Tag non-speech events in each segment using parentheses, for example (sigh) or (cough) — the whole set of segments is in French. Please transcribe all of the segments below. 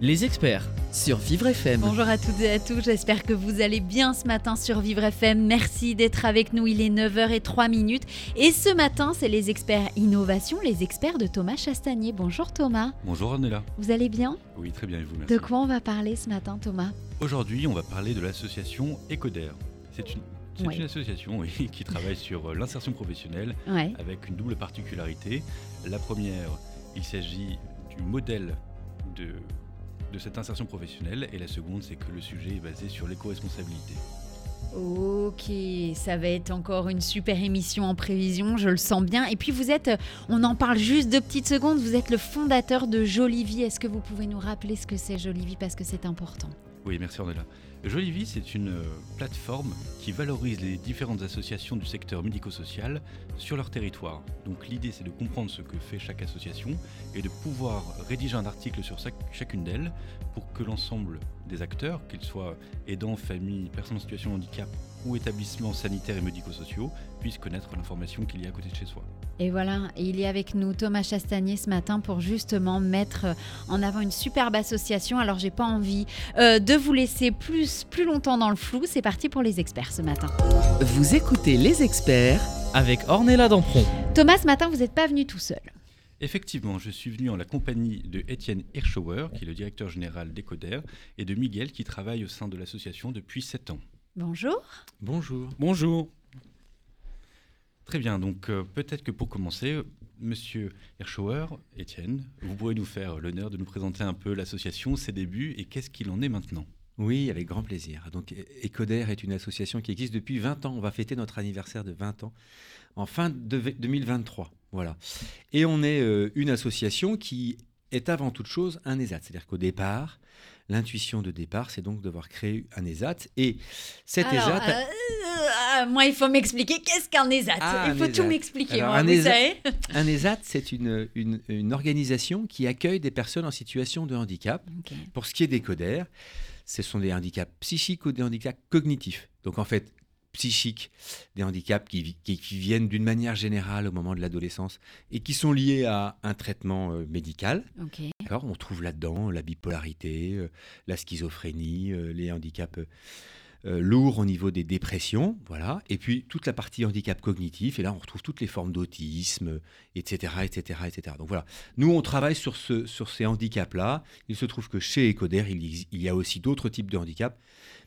Les experts. sur Vivre FM. Bonjour à toutes et à tous, j'espère que vous allez bien ce matin sur Vivre FM. Merci d'être avec nous, il est 9h03 minutes. Et ce matin, c'est les experts innovation, les experts de Thomas Chastanier. Bonjour Thomas, Bonjour Ornella. vous allez bien? Oui, très bien, et vous, merci. De quoi on va parler ce matin Thomas? Aujourd'hui, on va parler de l'association Ecoder. C'est une, c'est Ouais. une association oui, (laughs) qui travaille sur euh, l'insertion professionnelle Ouais. avec une double particularité. La première, il s'agit du modèle de, de cette insertion professionnelle et la seconde, c'est que le sujet est basé sur l'éco-responsabilité. Ok, ça va être encore une super émission en prévision, je le sens bien. Et puis vous êtes, on en parle juste deux petites secondes, vous êtes le fondateur de Jolivie. Est-ce que vous pouvez nous rappeler ce que c'est Jolivie parce que c'est important? Oui, merci Ornella. Jolivie, c'est une euh, plateforme qui valorise les différentes associations du secteur médico-social sur leur territoire. Donc l'idée, c'est de comprendre ce que fait chaque association et de pouvoir rédiger un article sur chac- chacune d'elles pour que l'ensemble des acteurs, qu'ils soient aidants, familles, personnes en situation de handicap ou établissements sanitaires et médico-sociaux, puissent connaître l'information qu'il y a à côté de chez soi. Et voilà, il y a avec nous Thomas Chastanier ce matin pour justement mettre en avant une superbe association. Alors j'ai pas envie euh, de vous laisser plus, plus longtemps dans le flou. C'est parti pour les experts ce matin. Vous écoutez les experts Avec Ornella Dampron. Thomas, ce matin, vous n'êtes pas venu tout seul. Effectivement, je suis venu en la compagnie de Étienne Hirschauer, qui est le directeur général d'Ecoder, et de Miguel, qui travaille au sein de l'association depuis 7 ans. Bonjour. Bonjour. Bonjour. Très bien, donc euh, peut-être que pour commencer, Monsieur Hirschauer, Étienne, vous pourrez nous faire l'honneur de nous présenter un peu l'association, ses débuts et qu'est-ce qu'il en est maintenant. Oui, avec grand plaisir. Donc, E- Ecoder est une association qui existe depuis 20 ans. On va fêter notre anniversaire de 20 ans en fin de v- 2023. Voilà. Et on est euh, une association qui est avant toute chose un ESAT. C'est-à-dire qu'au départ, l'intuition de départ, c'est donc devoir créer un ESAT. Et cet Alors, ESAT. euh, euh, moi, il faut m'expliquer qu'est-ce qu'un ESAT. Ah, il faut tout m'expliquer, moi, un vous ESAT savez. Un ESAT, c'est une, une- une organisation qui accueille des personnes en situation de handicap. Pour ce qui est des codères, ce sont des handicaps psychiques ou des handicaps cognitifs. Donc en fait, psychiques, des handicaps qui, vi- qui- qui viennent d'une manière générale au moment de l'adolescence et qui sont liés à un traitement euh, médical. Alors on trouve là-dedans la bipolarité, euh, la schizophrénie, euh, les handicaps euh, lourds au niveau des dépressions, voilà. Et puis toute la partie handicap cognitif, et là on retrouve toutes les formes d'autisme, etc., etc., etc. Donc voilà, nous on travaille sur, ce, sur ces handicaps-là. Il se trouve que chez Ecoder, il, y- a aussi d'autres types de handicaps,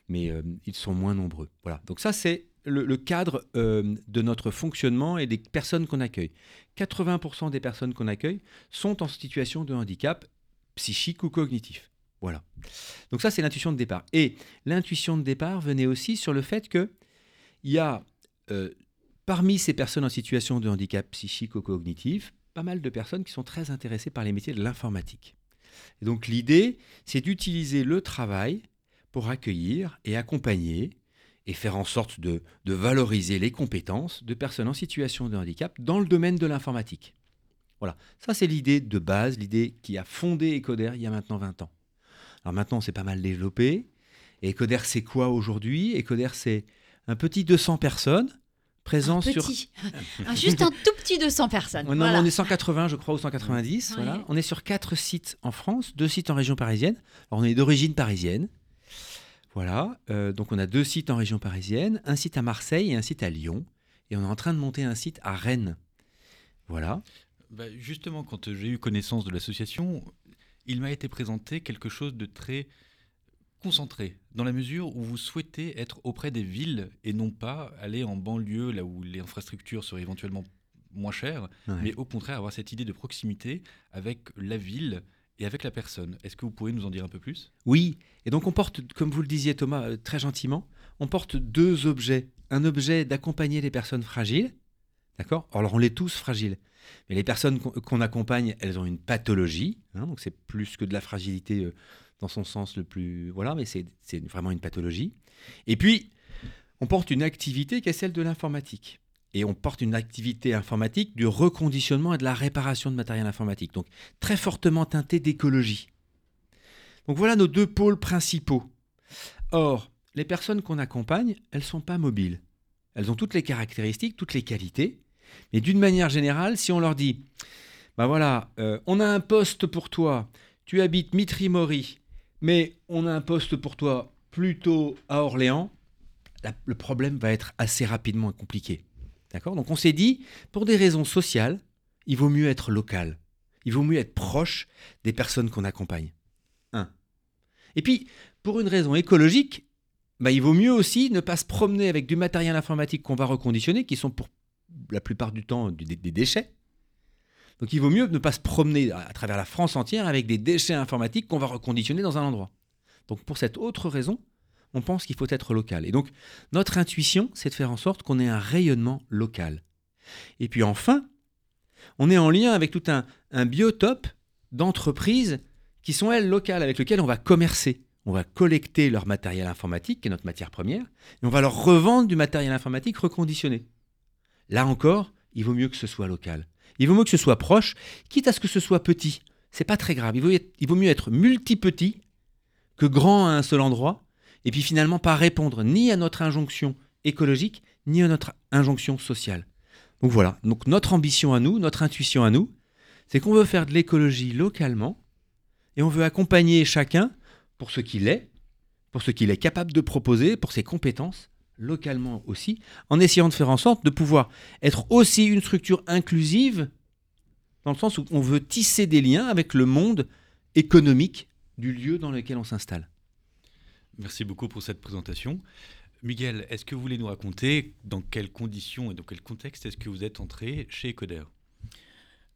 mais euh, ils sont moins nombreux. Voilà, donc ça c'est le, le cadre euh, de notre fonctionnement et des personnes qu'on accueille. 80% des personnes qu'on accueille sont en situation de handicap psychique ou cognitif. Voilà. Donc ça, c'est l'intuition de départ. Et l'intuition de départ venait aussi sur le fait que il y a euh, parmi ces personnes en situation de handicap psychique ou cognitif, pas mal de personnes qui sont très intéressées par les métiers de l'informatique. Donc l'idée, c'est d'utiliser le travail pour accueillir et accompagner et faire en sorte de, de valoriser les compétences de personnes en situation de handicap dans le domaine de l'informatique. Voilà, ça c'est l'idée de base, l'idée qui a fondé Ecoder il y a maintenant 20 ans. Alors maintenant c'est pas mal développé. Et Ecoder c'est quoi aujourd'hui? Ecoder c'est un petit 200 personnes présents Un sur... petit. Un- (laughs) Juste un tout petit 200 personnes. Non, Voilà. on est 180 je crois ou 190. Ouais. Voilà. On est sur quatre sites en France, deux sites en région parisienne. Alors on est d'origine parisienne. Voilà, euh, donc on a deux sites en région parisienne, un site à Marseille et un site à Lyon. Et on est en train de monter un site à Rennes. Voilà. Bah, justement, quand j'ai eu connaissance de l'association, il m'a été présenté quelque chose de très concentré, dans la mesure où vous souhaitez être auprès des villes et non pas aller en banlieue, là où les infrastructures seraient éventuellement moins chères, Ouais. mais au contraire avoir cette idée de proximité avec la ville et avec la personne. Est-ce que vous pouvez nous en dire un peu plus? Oui, et donc on porte, comme vous le disiez Thomas, euh, très gentiment, on porte deux objets. Un objet d'accompagner les personnes fragiles, d'accord? Alors on est tous fragiles, mais les personnes qu'on qu'on accompagne, elles ont une pathologie, hein, donc c'est plus que de la fragilité euh, dans son sens le plus... Voilà, mais c'est vraiment une pathologie. Et puis, on porte une activité qui est celle de l'informatique. et on porte une activité informatique du reconditionnement et de la réparation de matériel informatique. Donc très fortement teinté d'écologie. Donc voilà nos deux pôles principaux. Or, les personnes qu'on accompagne, elles ne sont pas mobiles. Elles ont toutes les caractéristiques, toutes les qualités. Mais d'une manière générale, si on leur dit, ben voilà, euh, on a un poste pour toi, tu habites Mitry-Mori, mais on a un poste pour toi plutôt à Orléans, le problème va être assez rapidement compliqué. D'accord? Donc on s'est dit, pour des raisons sociales, il vaut mieux être local. Il vaut mieux être proche des personnes qu'on accompagne. Un. Et puis, pour une raison écologique, bah, il vaut mieux aussi ne pas se promener avec du matériel informatique qu'on va reconditionner, qui sont pour la plupart du temps des, déchets. Donc il vaut mieux ne pas se promener à travers la France entière avec des déchets informatiques qu'on va reconditionner dans un endroit. Donc pour cette autre raison, on pense qu'il faut être local. Et donc, notre intuition, c'est de faire en sorte qu'on ait un rayonnement local. Et puis enfin, on est en lien avec tout un, biotope d'entreprises qui sont, elles, locales, avec lesquelles on va commercer. On va collecter leur matériel informatique, qui est notre matière première, et on va leur revendre du matériel informatique reconditionné. Là encore, il vaut mieux que ce soit local. Il vaut mieux que ce soit proche, quitte à ce que ce soit petit. C'est pas très grave. Il vaut, mieux être multi-petit que grand à un seul endroit, et puis finalement pas répondre ni à notre injonction écologique, ni à notre injonction sociale. Donc voilà, notre ambition à nous, notre intuition à nous, c'est qu'on veut faire de l'écologie localement, et on veut accompagner chacun pour ce qu'il est, pour ce qu'il est capable de proposer, pour ses compétences, localement aussi, en essayant de faire en sorte de pouvoir être aussi une structure inclusive, dans le sens où on veut tisser des liens avec le monde économique du lieu dans lequel on s'installe. Merci beaucoup pour cette présentation. Miguel, est-ce que vous voulez nous raconter dans quelles conditions et dans quel contexte est-ce que vous êtes entré chez Ecoder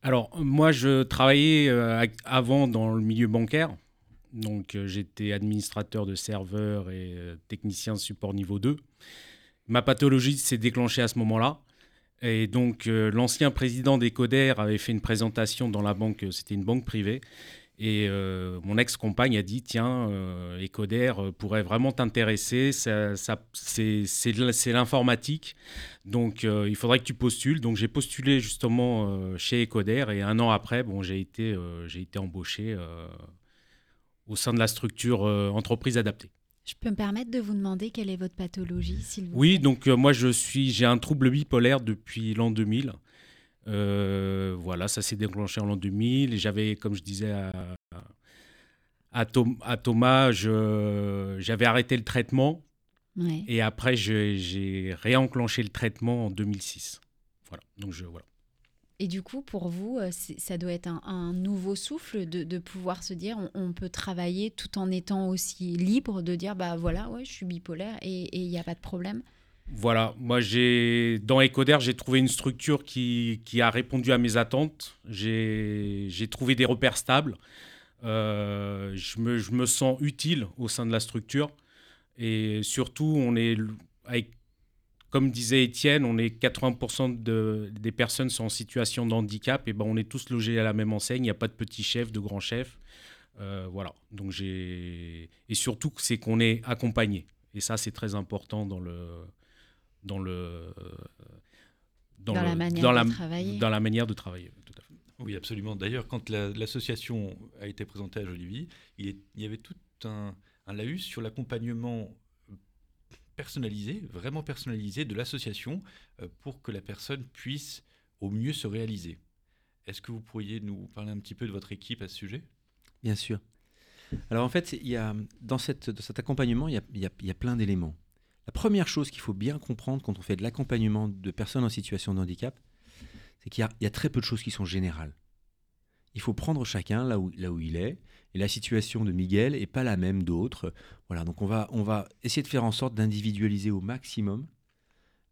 Alors, moi, je travaillais euh, avant dans le milieu bancaire. Donc, euh, j'étais administrateur de serveurs et euh, technicien support niveau 2. Ma pathologie s'est déclenchée à ce moment-là. Et donc, l'ancien président d'Ecoder avait fait une présentation dans la banque, c'était une banque privée. Et euh, mon ex-compagne a dit Tiens, euh, Ecoder euh, pourrait vraiment t'intéresser, ça, c'est l'informatique, donc il faudrait que tu postules. Donc j'ai postulé justement chez Ecoder et un an après, bon, j'ai été, j'ai été embauché au sein de la structure entreprise adaptée. Je peux me permettre de vous demander quelle est votre pathologie, s'il vous Oui, donc moi je suis, j'ai un trouble bipolaire depuis l'an 2000. Euh, voilà, ça s'est déclenché en l'an 2000. J'avais, comme je disais à, Thomas, j'avais arrêté le traitement. Et après, j'ai réenclenché le traitement en 2006. Voilà. Donc je, voilà. Et du coup, pour vous, euh, ça doit être un, nouveau souffle de, pouvoir se dire on, peut travailler tout en étant aussi libre, de dire bah voilà, ouais, je suis bipolaire et il n'y a pas de problème. Voilà, moi j'ai dans Ecoder, j'ai trouvé une structure qui, a répondu à mes attentes. J'ai trouvé des repères stables. Euh, je, me, sens utile au sein de la structure. Et surtout, on est, comme disait Étienne, on est 80% de, des personnes sont en situation de handicap. Et ben, on est tous logés à la même enseigne. Il n'y a pas de petit chef, de grand chef. Euh, voilà. Donc j'ai et surtout c'est qu'on est accompagné. Et ça, c'est très important dans le dans le dans, la manière de travailler. Dans la manière de travailler. Oui, absolument. D'ailleurs, quand l'association a été présentée à Jolivie, il, y avait tout un, un laïus sur l'accompagnement personnalisé, vraiment personnalisé de l'association euh, pour que la personne puisse au mieux se réaliser. Est-ce que vous pourriez nous parler un petit peu de votre équipe à ce sujet? Bien sûr. Alors en fait, dans, cet accompagnement, il y a plein d'éléments. La première chose qu'il faut bien comprendre quand on fait de l'accompagnement de personnes en situation de handicap, c'est qu'il y, a très peu de choses qui sont générales. Il faut prendre chacun là où, il est, et la situation de Miguel n'est pas la même d'autres. Voilà, donc on va, on va essayer de faire en sorte d'individualiser au maximum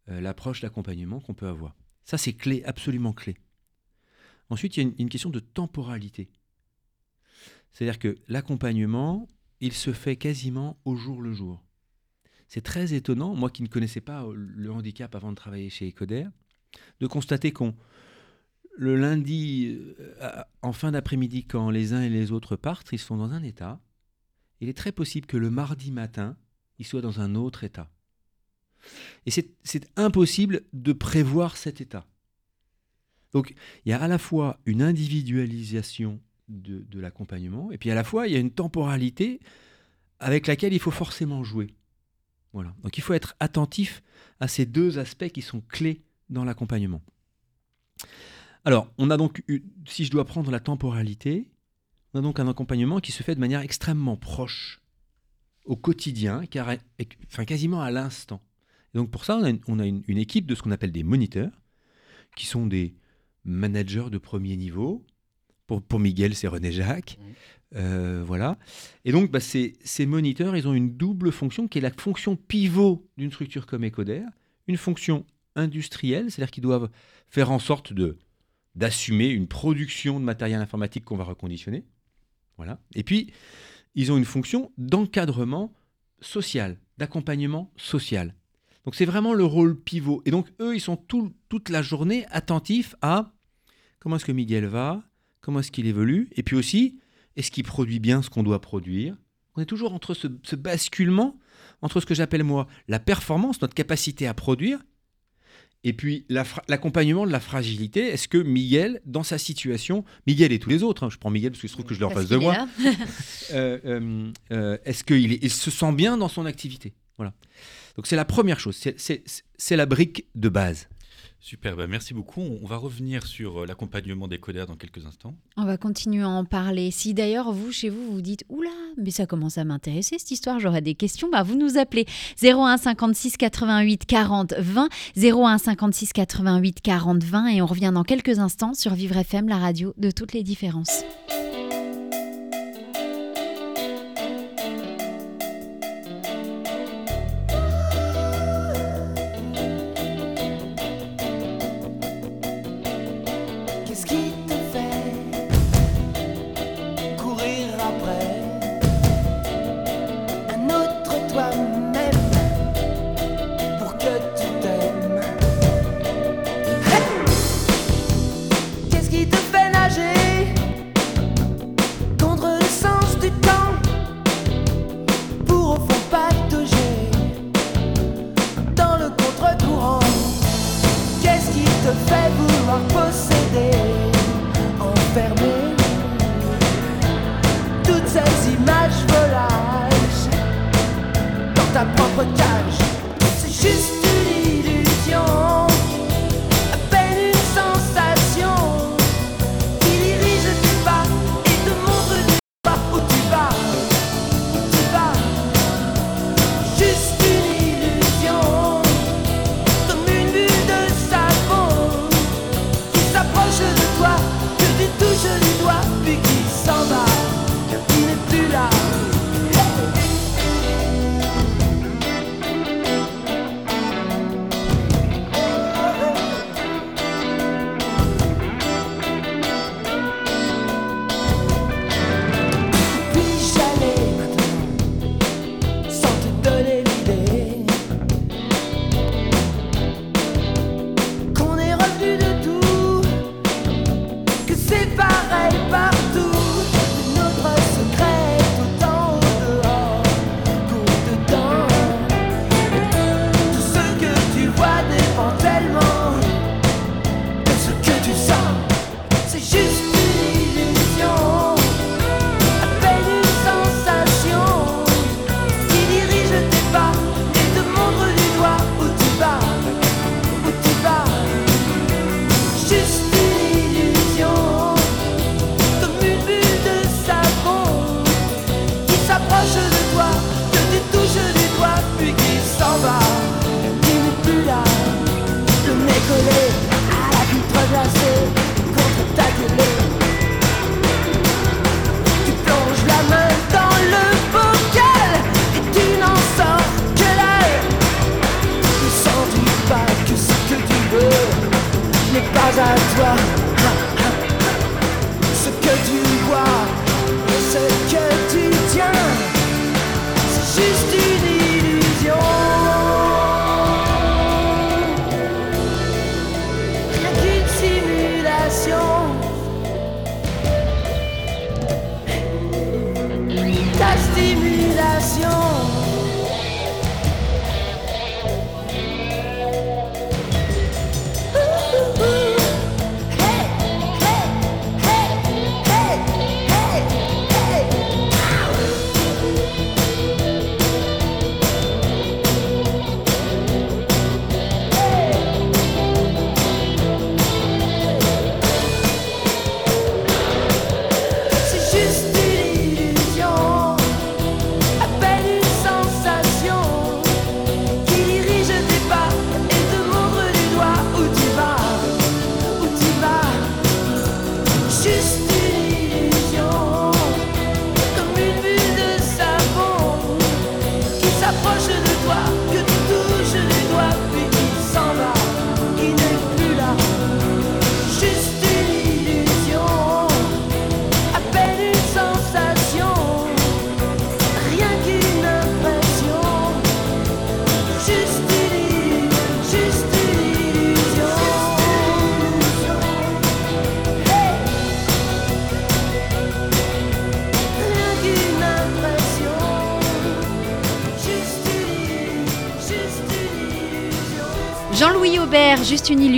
euh, l'approche d'accompagnement qu'on peut avoir. Ça, c'est clé, absolument clé. Ensuite, il y a une question de temporalité. C'est-à-dire que l'accompagnement, il se fait quasiment au jour le jour. C'est très étonnant, moi qui ne connaissais pas euh, le handicap avant de travailler chez Ecoder, de constater qu'on le lundi, euh, en fin d'après-midi, quand les uns et les autres partent, ils sont dans un état. Il est très possible que le mardi matin, ils soient dans un autre état. Et c'est impossible de prévoir cet état. Donc il y a à la fois une individualisation de, de l'accompagnement, et puis à la fois il y a une temporalité avec laquelle il faut forcément jouer. Voilà. Donc il faut être attentif à ces deux aspects qui sont clés dans l'accompagnement. Alors, on a donc, si je dois prendre la temporalité, on a donc un accompagnement qui se fait de manière extrêmement proche, au quotidien, car, enfin quasiment à l'instant. donc pour ça, on a, une, équipe de ce qu'on appelle des moniteurs, qui sont des managers de premier niveau. Pour, pour Miguel, c'est René Jacques. Mmh. Euh, voilà. Et donc, bah, ces, ces, moniteurs, ils ont une double fonction qui est la fonction pivot d'une structure comme Ecoder, une fonction industrielle, c'est-à-dire qu'ils doivent faire en sorte de d'assumer une production de matériel informatique qu'on va reconditionner. Voilà. Et puis, ils ont une fonction d'encadrement social, d'accompagnement social. Donc c'est vraiment le rôle pivot. Et donc eux, ils sont toute la journée attentifs à comment est-ce que Miguel va, comment est-ce qu'il évolue, et puis aussi, est-ce qu'il produit bien ce qu'on doit produire? On est toujours entre ce, basculement, entre ce que j'appelle moi la performance, notre capacité à produire, et puis l'accompagnement de la fragilité. Est-ce que Miguel, dans sa situation, Miguel et tous les autres, hein, je prends Miguel parce que je trouve que je en face de moi, (laughs) (laughs) euh, euh, euh, est-ce qu'il il se sent bien dans son activité? Voilà. Donc c'est la première chose, c'est la brique de base. Super, bah, merci beaucoup. On va revenir sur euh, l'accompagnement des codeurs dans quelques instants. On va continuer à en parler. Si d'ailleurs vous, chez vous, vous dites Oula, mais ça commence à m'intéresser cette histoire, j'aurais des questions, bah, vous nous appelez 01 56 88 40 20, 01 56 88 40 20 et on revient dans quelques instants sur Vivre FM, la radio de toutes les différences.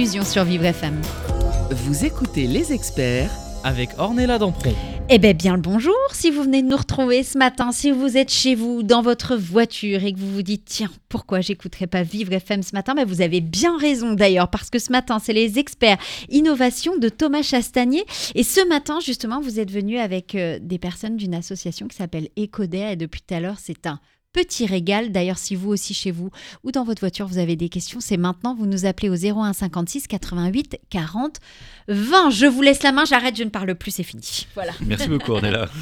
Sur Vivre FM. Vous écoutez les experts Avec Ornella Dampron. Eh bien, bien le bonjour si vous venez de nous retrouver ce matin, si vous êtes chez vous, dans votre voiture et que vous vous dites, tiens, pourquoi j'écouterai pas Vivre FM ce matin? Ben, Vous avez bien raison d'ailleurs, parce que ce matin, c'est les experts innovation de Thomas Chastanier. Et ce matin, justement, vous êtes venu avec euh, des personnes d'une association qui s'appelle Ecoder et depuis tout à l'heure, c'est un petit régal. D'ailleurs, si vous aussi chez vous ou dans votre voiture, vous avez des questions, c'est maintenant. Vous nous appelez au 01 56 88 40 20. Je vous laisse la main, j'arrête, je ne parle plus, c'est fini. Voilà. Merci beaucoup, Ornella. (laughs)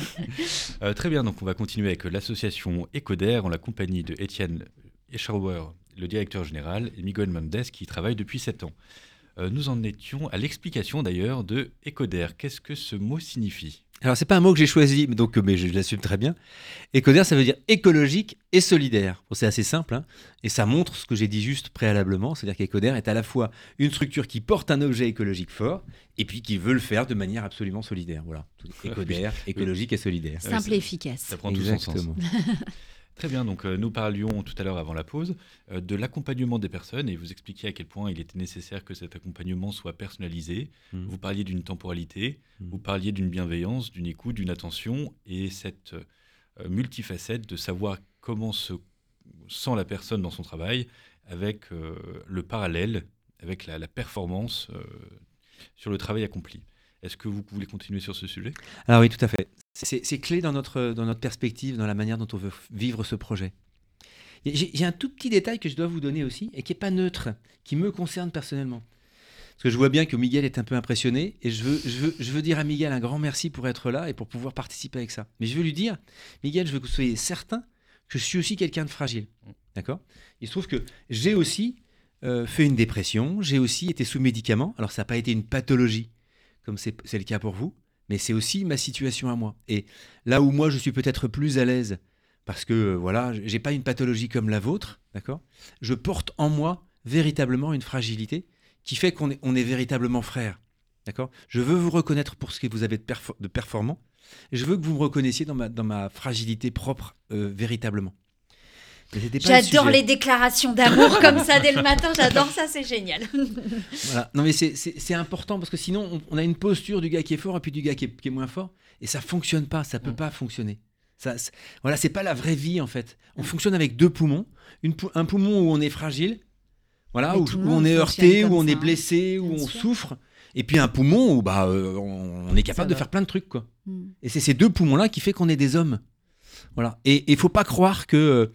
Euh, très bien, donc on va continuer avec l'association Ecoder en la compagnie de Étienne Eschauer, le directeur général, et Miguel Mendes qui travaille depuis 7 ans. Euh, nous en étions à l'explication d'ailleurs de Ecoder. Qu'est-ce que ce mot signifie? Alors, c'est pas un mot que j'ai choisi, mais donc, mais je l'assume très bien. Écoder, ça veut dire écologique et solidaire. Bon, c'est assez simple, hein, et ça montre ce que j'ai dit juste préalablement, c'est-à-dire qu'Ecoder est à la fois une structure qui porte un objet écologique fort, et puis qui veut le faire de manière absolument solidaire. Voilà. (laughs) Ecoder, écologique et solidaire. Simple et efficace. Ça prend tout son sens. (laughs) Très bien, donc euh, nous parlions tout à l'heure avant la pause euh, de l'accompagnement des personnes et vous expliquiez à quel point il était nécessaire que cet accompagnement soit personnalisé. Mhm. Vous parliez d'une temporalité, Mhm. vous parliez d'une bienveillance, d'une écoute, d'une attention et cette euh, multifacette de savoir comment se sent la personne dans son travail avec le parallèle, avec la, la performance sur le travail accompli. Est-ce que vous voulez continuer sur ce sujet? Ah oui, tout à fait. C'est clé dans notre, dans notre perspective, dans la manière dont on veut vivre ce projet. Et J'ai j'ai un tout petit détail que je dois vous donner aussi, et qui n'est pas neutre, qui me concerne personnellement. Parce que je vois bien que Miguel est un peu impressionné, et je veux, je, veux, je veux dire à Miguel un grand merci pour être là et pour pouvoir participer avec ça. Mais je veux lui dire, Miguel, je veux que vous soyez certain que je suis aussi quelqu'un de fragile. D'accord? Il se trouve que j'ai aussi euh, fait une dépression, j'ai aussi été sous médicaments. Alors ça n'a pas été une pathologie, comme c'est le cas pour vous, mais c'est aussi ma situation à moi. Et là où moi je suis peut-être plus à l'aise, parce que euh, voilà, j'ai pas une pathologie comme la vôtre, d'accord Je porte en moi véritablement une fragilité qui fait qu'on est, véritablement frères, d'accord Je veux vous reconnaître pour ce que vous avez de, perfor- de performant, je veux que vous me reconnaissiez dans ma, dans ma fragilité propre euh, véritablement. Le J'adore les déclarations d'amour (laughs) comme ça dès le matin, j'adore ça, c'est génial. (laughs) Voilà. Non, mais c'est- important parce que sinon, on, on a une posture du gars qui est fort et puis du gars qui est, qui est moins fort. Et ça fonctionne pas, ça peut Mm. pas fonctionner. Ça, voilà, c'est pas la vraie vie en fait. On fonctionne avec deux poumons. Une un poumon où on est fragile, voilà, où, où on est heurté, où on ça, est hein. blessé, où Bien on sûr. souffre. Et puis un poumon où bah, euh, on, on est capable de faire plein de trucs. quoi. Hmm. Et c'est ces deux poumons-là qui fait qu'on est des hommes. Voilà. Et il faut pas croire que euh,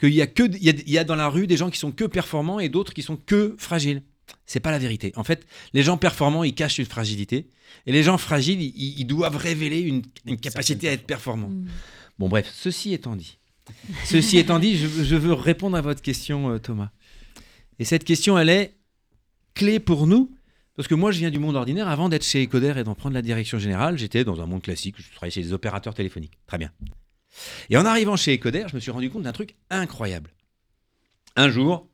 qu'il y a que il y a, il y a dans la rue des gens qui sont que performants et d'autres qui sont que fragiles. C'est pas la vérité. En fait, les gens performants, ils cachent une fragilité, et les gens fragiles, ils, ils doivent révéler une, une capacité à être performants. Bon, bref, ceci étant dit, ceci étant dit, je, je veux répondre à votre question, euh, Thomas. Et cette question, elle est clé pour nous, parce que moi, je viens du monde ordinaire. Avant d'être chez Ecoder et d'en prendre la direction générale, j'étais dans un monde classique. Je travaillais chez des opérateurs téléphoniques. Très bien. Et en arrivant chez Ecoder, je me suis rendu compte d'un truc incroyable. Un jour,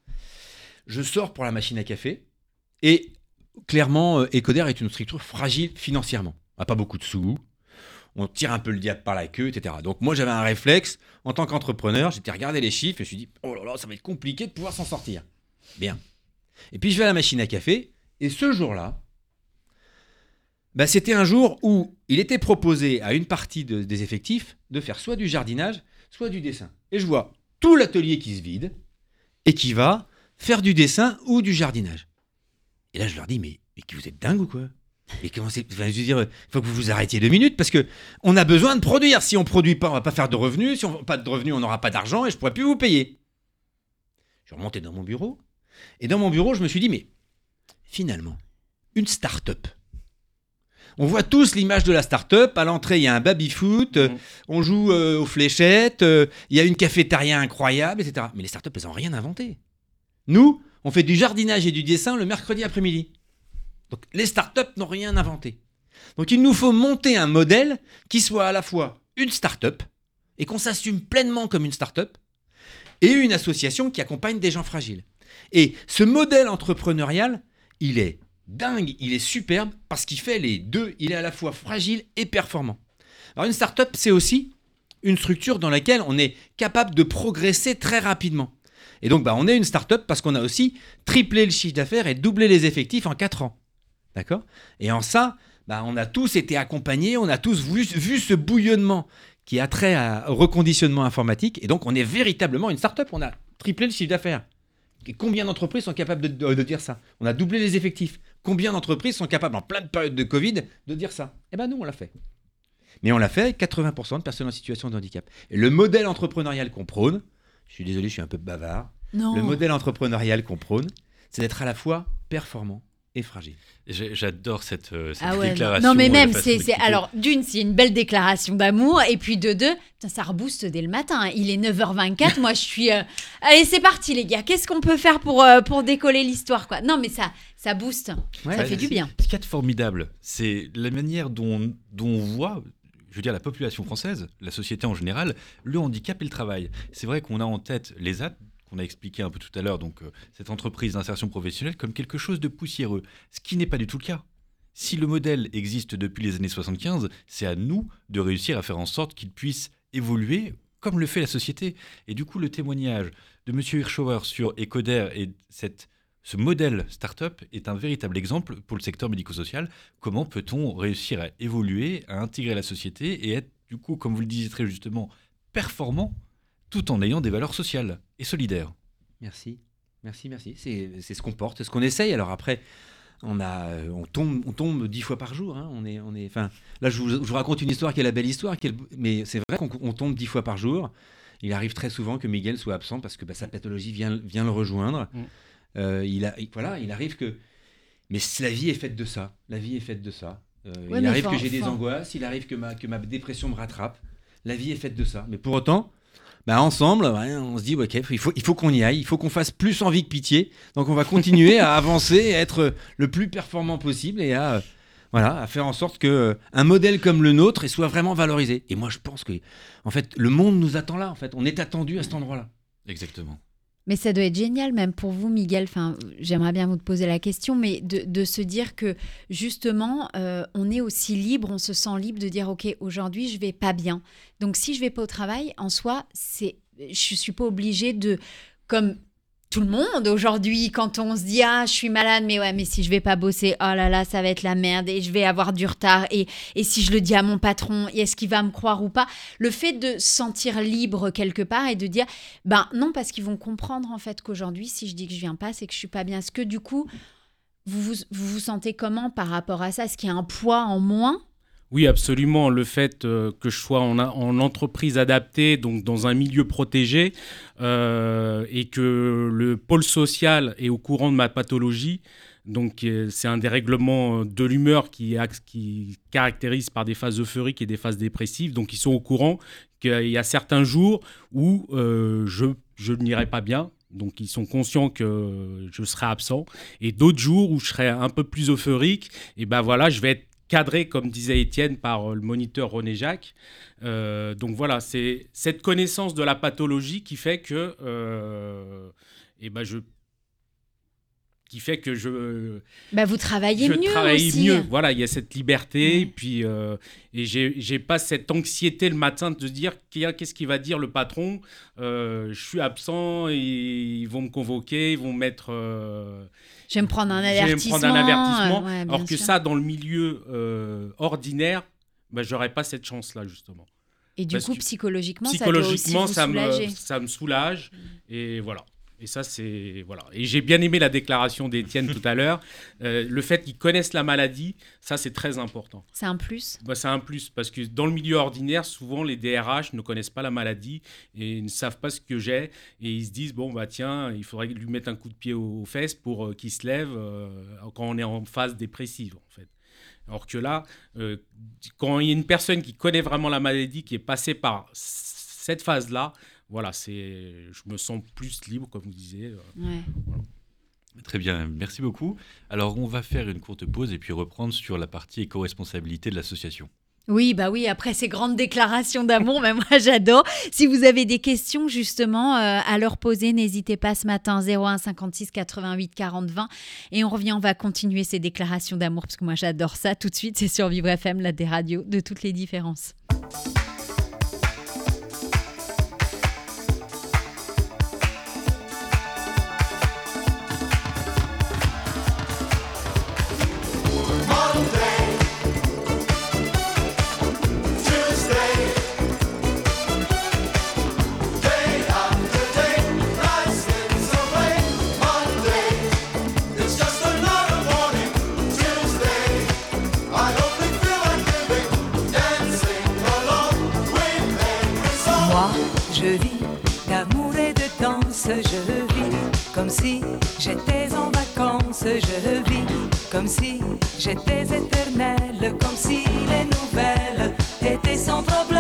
je sors pour la machine à café et clairement, euh, Ecoder est une structure fragile financièrement. On n'a pas beaucoup de sous, on tire un peu le diable par la queue, etc. Donc moi, j'avais un réflexe en tant qu'entrepreneur, j'étais regardé les chiffres et je me suis dit, oh là là, ça va être compliqué de pouvoir s'en sortir. Bien. Et puis je vais à la machine à café et ce jour-là, bah, c'était un jour où il était proposé à une partie de- des effectifs de faire soit du jardinage, soit du dessin. Et je vois tout l'atelier qui se vide et qui va faire du dessin ou du jardinage. Et là, je leur dis, mais, vous êtes dingue ou quoi? Et comment c'est il faut que vous vous arrêtiez deux minutes parce que on a besoin de produire. Si on produit pas, on va pas faire de revenus. Si on n'a pas de revenus, on n'aura pas d'argent et je pourrai plus vous payer. Je suis remonté dans mon bureau et dans mon bureau, je me suis dit, mais finalement, une start-up. On voit tous l'image de la start-up. À l'entrée, il y a un baby-foot, Mhm. on joue euh, aux fléchettes, euh, il y a une cafétéria incroyable, etc. Mais les start-up, elles n'ont rien inventé. Nous, on fait du jardinage et du dessin le mercredi après-midi. Donc les start-up n'ont rien inventé. Donc il nous faut monter un modèle qui soit à la fois une start-up et qu'on s'assume pleinement comme une start-up et une association qui accompagne des gens fragiles. Et ce modèle entrepreneurial, il est dingue, il est superbe parce qu'il fait les deux. Il est à la fois fragile et performant. Alors une start-up, c'est aussi une structure dans laquelle on est capable de progresser très rapidement. Et donc, bah, on est une start-up parce qu'on a aussi triplé le chiffre d'affaires et doublé les effectifs en 4 ans. D'accord? Et en ça, bah, on a tous été accompagnés, on a tous vu, ce bouillonnement qui a trait à- au reconditionnement informatique. Et donc, on est véritablement une start-up. On a triplé le chiffre d'affaires. Et combien d'entreprises sont capables de dire ça? On a doublé les effectifs. Combien d'entreprises sont capables, en pleine période de Covid, de dire ça? Eh bien, nous, on l'a fait. Mais on l'a fait avec 80% de personnes en situation de handicap. Et le modèle entrepreneurial qu'on prône, je suis désolé, je suis un peu bavard. Non. Le modèle entrepreneurial qu'on prône, c'est d'être à la fois performant et fragile. J'adore cette, euh, cette Ah ouais, déclaration. non mais même c'est alors d'une c'est une belle déclaration d'amour et puis de deux putain, ça rebooste dès le matin il est 9h24 moi je suis euh, allez c'est parti les gars. Qu'est-ce qu'on peut faire pour euh, pour décoller l'histoire quoi? Non mais ça ça booste. Ouais, ça fait du bien. Ce qu'il y a de formidable, c'est la manière dont, dont on voit, je veux dire, la population française, la société en général, le handicap et le travail. C'est vrai qu'on a en tête les AT, qu'on a expliqué un peu tout à l'heure, donc euh, cette entreprise d'insertion professionnelle, comme quelque chose de poussiéreux, ce qui n'est pas du tout le cas. Si le modèle existe depuis les années 75, c'est à nous de réussir à faire en sorte qu'il puisse évoluer comme le fait la société. Et du coup, le témoignage de M. Hirschauer sur Ecoder et ce modèle startup est un véritable exemple pour le secteur médico-social. Comment peut-on réussir à évoluer, à intégrer la société et être, du coup, comme vous le disiez très justement, performant tout en ayant des valeurs sociales et solidaires Merci, merci, merci. C'est ce qu'on porte, c'est ce qu'on essaye. Alors après, on, a, on, tombe, on tombe dix fois par jour. hein. On est, on est, enfin, là, je vous, je vous raconte une histoire qui est la belle histoire, qui est le- mais c'est vrai qu'on on tombe dix fois par jour. Il arrive très souvent que Miguel soit absent parce que bah, sa pathologie vient, vient le rejoindre. Mm. Euh, il a, il- voilà, il arrive que. Mais la vie est faite de ça. La vie est faite de ça. Euh, Ouais, il arrive que j'ai des angoisses, il arrive que ma, que ma dépression me rattrape. La vie est faite de ça. Mais pour autant, bah ensemble, on se dit, ok, faut, il faut qu'on y aille, il faut qu'on fasse plus envie que pitié. Donc on va continuer à (laughs) avancer, à être le plus performant possible et à, euh, voilà, à faire en sorte que euh, un modèle comme le nôtre soit vraiment valorisé. Et moi, je pense que, en fait, le monde nous attend là. En fait, on est attendu à cet endroit-là. Exactement. Mais ça doit être génial, même pour vous, Miguel. Enfin, j'aimerais bien vous poser la question, mais de, se dire que justement, euh, on est aussi libre, on se sent libre de dire, ok, aujourd'hui, je vais pas bien. Donc, si je vais pas au travail, en soi, c'est, je suis pas obligée de, comme tout le monde aujourd'hui, quand on se dit, ah, je suis malade, mais ouais, mais si je vais pas bosser, oh là là, ça va être la merde et je vais avoir du retard. Et, et si je le dis à mon patron, est-ce qu'il va me croire ou pas? Le fait de se sentir libre quelque part et de dire, ben non, parce qu'ils vont comprendre en fait qu'aujourd'hui, si je dis que je viens pas, c'est que je suis pas bien. Est-ce que du coup, vous vous, vous vous sentez comment par rapport à ça? Est-ce qu'il y a un poids en moins? Oui, absolument. Le fait euh, que je sois en, en entreprise adaptée, donc dans un milieu protégé, euh, et que le pôle social est au courant de ma pathologie, donc euh, c'est un dérèglement de l'humeur qui, caractérise par des phases euphoriques et des phases dépressives. Donc ils sont au courant qu'il y a certains jours où je, je n'irai pas bien. Donc ils sont conscients que je serai absent. Et d'autres jours où je serai un peu plus euphorique, et ben voilà, je vais être cadré, comme disait Étienne, par euh, le moniteur René Jacques. Euh, donc voilà, c'est cette connaissance de la pathologie qui fait que, euh, eh ben je, qui fait que je, bah, Vous travaillez je mieux travaille aussi. mieux. Voilà, il y a cette liberté, Ouais. puis euh, et j'ai pas cette anxiété le matin de dire Qu'est- qu'est-ce qu'il va dire le patron. Euh, je suis absent, et ils vont me convoquer, ils vont me mettre. Je vais me prendre un je vais me avertissement. prendre un avertissement. ouais, alors que sûr. ça, dans le milieu euh, ordinaire, bah, j'aurais pas cette chance-là, justement. Et du parce coup, que psychologiquement, ça doit aussi Psychologiquement, vous ça soulager. me, ça me soulage. Et voilà. Et ça, c'est. Voilà. Et j'ai bien aimé la déclaration d'Étienne tout à (laughs) l'heure. Euh, le fait qu'ils connaissent la maladie, ça, c'est très important. C'est un plus? Bah, c'est un plus parce que dans le milieu ordinaire, souvent les DRH ne connaissent pas la maladie et ne savent pas ce que j'ai et ils se disent bon bah tiens, il faudrait lui mettre un coup de pied aux, aux fesses pour euh, qu'il se lève euh, quand on est en phase dépressive en fait. Alors que là, euh, quand il y a une personne qui connaît vraiment la maladie, qui est passée par cette phase-là, voilà, c'est, je me sens plus libre, comme vous disiez. euh. Très bien, merci beaucoup. Alors, on va faire une courte pause et puis reprendre sur la partie éco-responsabilité de l'association. Oui, bah oui, après ces grandes déclarations d'amour, (laughs) mais moi j'adore. Si vous avez des questions justement euh, à leur poser, n'hésitez pas ce matin 01 56 88 40 20 et on revient, on va continuer ces déclarations d'amour parce que moi j'adore ça. Tout de suite, c'est sur Vivre FM, la des radios de toutes les différences. Je vis comme si j'étais en vacances, je vis comme si j'étais éternelle, comme si les nouvelles étaient sans problème.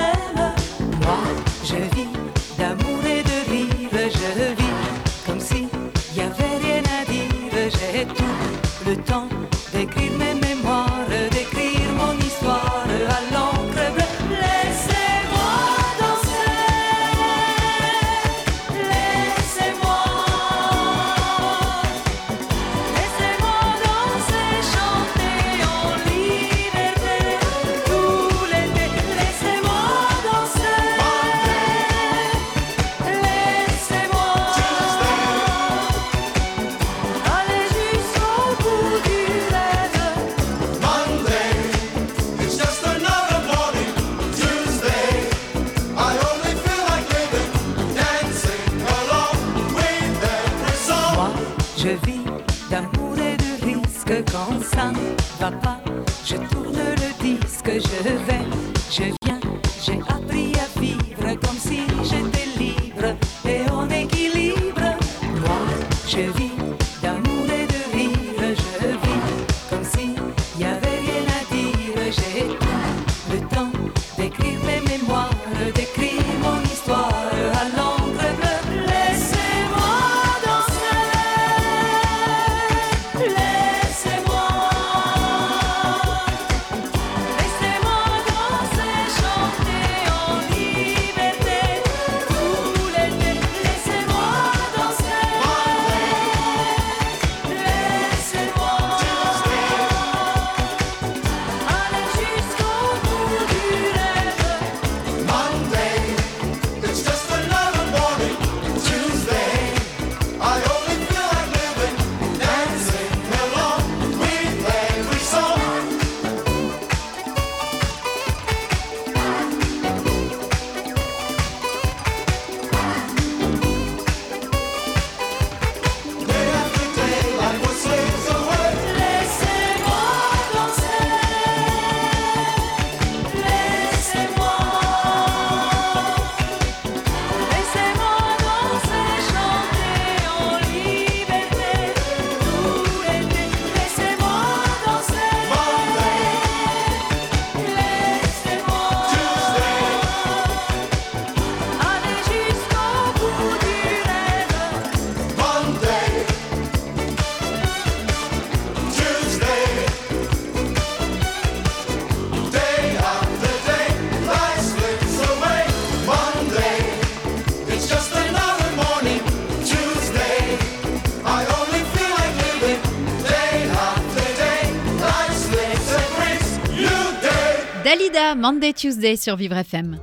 Monday Tuesday sur Vivre FM.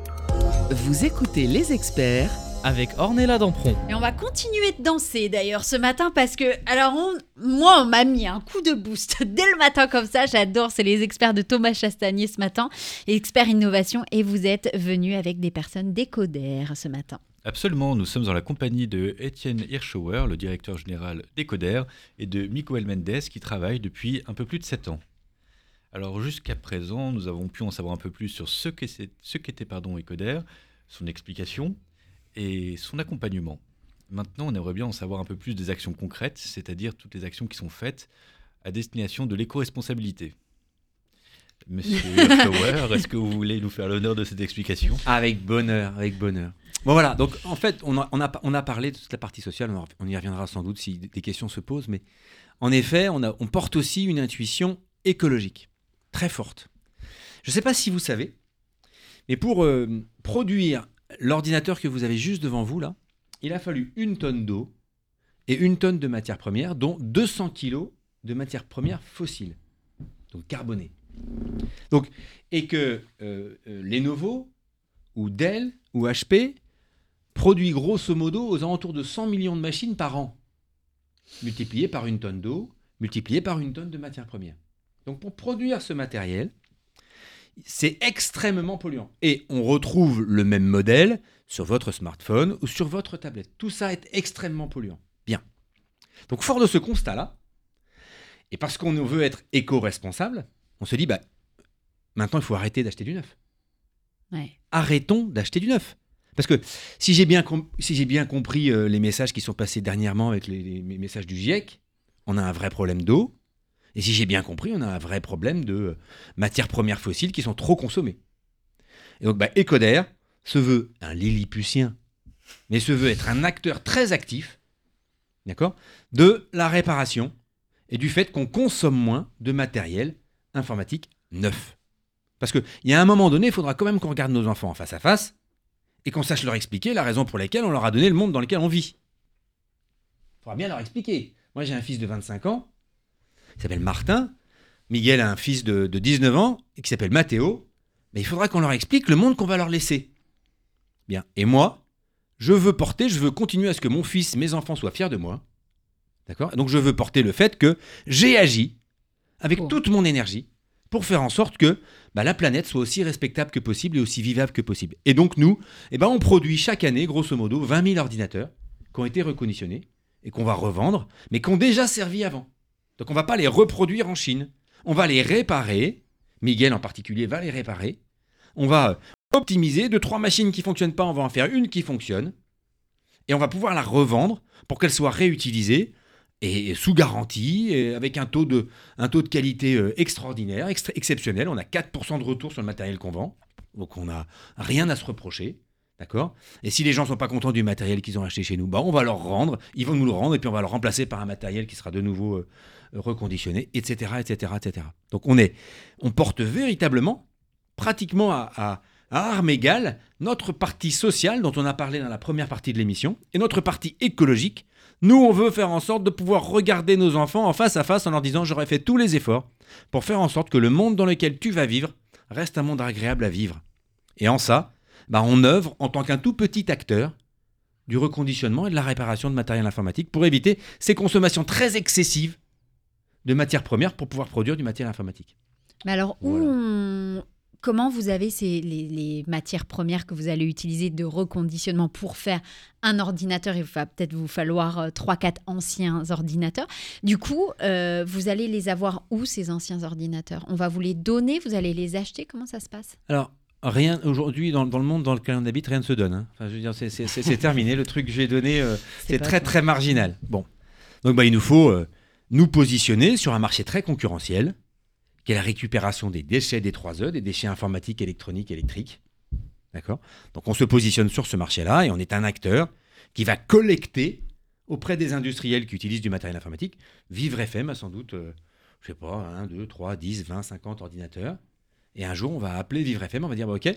Vous écoutez les experts Avec Ornella Dampron. Et on va continuer de danser d'ailleurs ce matin parce que, alors on- moi on m'a mis un coup de boost (laughs) dès le matin comme ça, j'adore, c'est les experts de Thomas Chastanier ce matin, expert innovation et vous êtes venus avec des personnes décodères ce matin. Absolument, nous sommes dans la compagnie de Étienne Hirschauer, le directeur général d'Ecoder, et de Miguel Mendes, qui travaille depuis un peu plus de 7 ans. Alors jusqu'à présent, nous avons pu en savoir un peu plus sur ce qu'était pardon, Ecoder, son explication et son accompagnement. Maintenant, on aimerait bien en savoir un peu plus des actions concrètes, c'est-à-dire toutes les actions qui sont faites à destination de l'éco-responsabilité. Monsieur (laughs) Hirschauer, est-ce que vous voulez nous faire l'honneur de cette explication? Avec bonheur, avec bonheur. Bon voilà, donc en fait, on a, on a, on a parlé de toute la partie sociale, on, y reviendra sans doute si des questions se posent, mais en effet, on, a, on porte aussi une intuition écologique, très forte. Je ne sais pas si vous savez, mais pour euh, produire l'ordinateur que vous avez juste devant vous, là, il a fallu une tonne d'eau et une tonne de matières premières, dont 200 kilos de matières premières fossiles, donc carbonées. Donc, et que euh, euh, Lenovo ou Dell ou HP produit grosso modo aux alentours de 100 millions de machines par an, multiplié par une tonne d'eau, multiplié par une tonne de matières premières. Donc pour produire ce matériel, c'est extrêmement polluant. Et on retrouve le même modèle sur votre smartphone ou sur votre tablette. Tout ça est extrêmement polluant. Bien. Donc fort de ce constat-là, et parce qu'on veut être éco-responsable, on se dit, bah, maintenant il faut arrêter d'acheter du neuf Ouais. arrêtons d'acheter du neuf. Parce que si j'ai bien, com- si j'ai bien compris euh, les messages qui sont passés dernièrement avec les messages du GIEC, on a un vrai problème d'eau. Et si j'ai bien compris, on a un vrai problème de euh, matières premières fossiles qui sont trop consommées. Et donc, bah, Ecoder se veut un Lilliputien, mais se veut être un acteur très actif, d'accord, de la réparation et du fait qu'on consomme moins de matériel informatique neuf. Parce qu'il y a un moment donné, il faudra quand même qu'on regarde nos enfants en face à face et qu'on sache leur expliquer la raison pour laquelle on leur a donné le monde dans lequel on vit. Il faudra bien leur expliquer. Moi, j'ai un fils de 25 ans, il s'appelle Martin. Miguel a un fils de, de 19 ans qui s'appelle Mathéo. Mais il faudra qu'on leur explique le monde qu'on va leur laisser. Bien. Et moi, je veux porter, je veux continuer à ce que mon fils, mes enfants soient fiers de moi. D'accord? Et Donc je veux porter le fait que j'ai agi avec toute mon énergie pour faire en sorte que bah, la planète soit aussi respectable que possible et aussi vivable que possible. Et donc nous, eh ben, on produit chaque année, grosso modo, 20 000 ordinateurs qui ont été reconditionnés et qu'on va revendre, mais qui ont déjà servi avant. Donc on va pas les reproduire en Chine. On va les réparer. Miguel en particulier va les réparer. On va euh, optimiser de trois machines qui fonctionnent pas, on va en faire une qui fonctionne. Et on va pouvoir la revendre pour qu'elle soit réutilisée et sous garantie, avec un taux de, qualité euh, extraordinaire, extra- exceptionnel. On a 4% de retour sur le matériel qu'on vend. Donc on n'a rien à se reprocher. D'accord? Et si les gens sont pas contents du matériel qu'ils ont acheté chez nous, bah on va leur rendre, ils vont nous le rendre, et puis on va le remplacer par un matériel qui sera de nouveau euh, reconditionné, etc., etc., etc. Donc on est, on porte véritablement, pratiquement à armes égales, notre partie sociale dont on a parlé dans la première partie de l'émission et notre partie écologique. Nous, on veut faire en sorte de pouvoir regarder nos enfants en face à face en leur disant j'aurais fait tous les efforts pour faire en sorte que le monde dans lequel tu vas vivre reste un monde agréable à vivre. Et en ça, bah, on œuvre en tant qu'un tout petit acteur du reconditionnement et de la réparation de matériel informatique pour éviter ces consommations très excessives de matières premières pour pouvoir produire du matériel informatique. Mais alors, où Voilà. on- comment vous avez ces, les, les matières premières que vous allez utiliser de reconditionnement pour faire un ordinateur? Il va peut-être vous falloir 3-4 anciens ordinateurs. Du coup, euh, vous allez les avoir où, ces anciens ordinateurs? On va vous les donner Vous allez les acheter? Comment ça se passe? Alors, rien aujourd'hui dans, dans le monde dans lequel on habite, rien ne se donne. hein. Enfin, je veux dire, c'est- c'est c'est- c'est terminé. Le truc que j'ai donné, euh, c'est très très marginal. Bon, donc bah, il nous faut euh, nous positionner sur un marché très concurrentiel, qui est la récupération des déchets des 3E, des déchets informatiques, électroniques, électriques. D'accord? Donc on se positionne sur ce marché-là et on est un acteur qui va collecter auprès des industriels qui utilisent du matériel informatique. Vivre FM a sans doute, euh, je sais pas, 1, 2, 3, 10, 20, 50 ordinateurs. Et un jour, on va appeler Vivre FM, on va dire bah, OK,